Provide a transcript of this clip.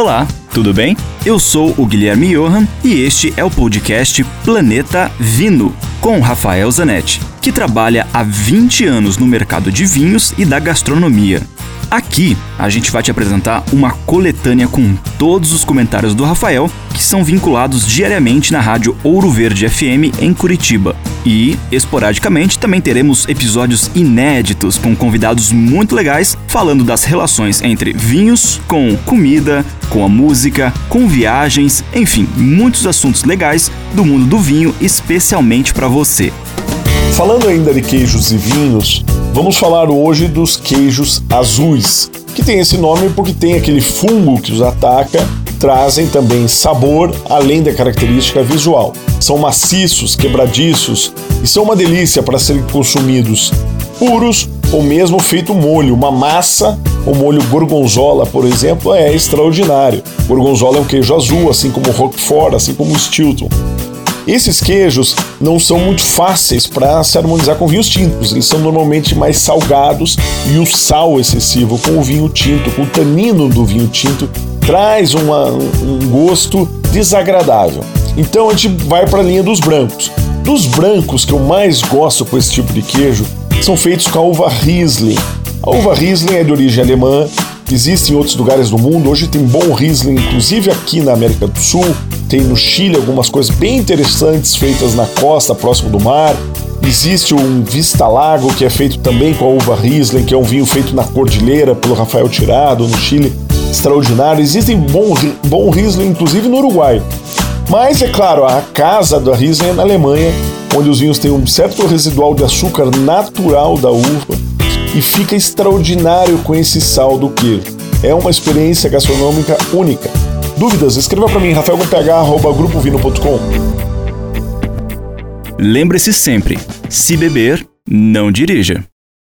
Olá, tudo bem? Eu sou o Guilherme Johan e este é o podcast Planeta Vino, com Rafael Zanetti, que trabalha há 20 anos no mercado de vinhos e da gastronomia. Aqui a gente vai te apresentar uma coletânea com todos os comentários do Rafael que são vinculados diariamente na rádio Ouro Verde FM em Curitiba. E, esporadicamente, também teremos episódios inéditos com convidados muito legais falando das relações entre vinhos, com comida, com a música, com viagens, enfim, muitos assuntos legais do mundo do vinho, especialmente para você. Falando ainda de queijos e vinhos, vamos falar hoje dos queijos azuis, que tem esse nome porque tem aquele fungo que os ataca, trazem também sabor além da característica visual. São maciços, quebradiços e são uma delícia para serem consumidos puros ou mesmo feito molho, uma massa, o molho gorgonzola, por exemplo, é extraordinário. Gorgonzola é um queijo azul, assim como Roquefort, assim como Stilton. Esses queijos não são muito fáceis para se harmonizar com vinhos tintos, eles são normalmente mais salgados e o sal excessivo com o vinho tinto, com o tanino do vinho tinto, traz uma, um gosto desagradável. Então a gente vai para a linha dos brancos. Dos brancos que eu mais gosto com esse tipo de queijo são feitos com a uva Riesling. A uva Riesling é de origem alemã, existe em outros lugares do mundo. Hoje tem bom Riesling, inclusive aqui na América do Sul. Tem no Chile algumas coisas bem interessantes feitas na costa, próximo do mar. Existe um Vista Lago, que é feito também com a uva Riesling, que é um vinho feito na cordilheira pelo Rafael Tirado, no Chile. Extraordinário. Existem bom, bom Riesling, inclusive no Uruguai. Mas, é claro, a casa da Riesling é na Alemanha, onde os vinhos têm um certo residual de açúcar natural da uva e fica extraordinário com esse sal do queijo. É uma experiência gastronômica única. Dúvidas? Escreva para mim, rafaelcomph.grupovino.com. Lembre-se sempre: se beber, não dirija.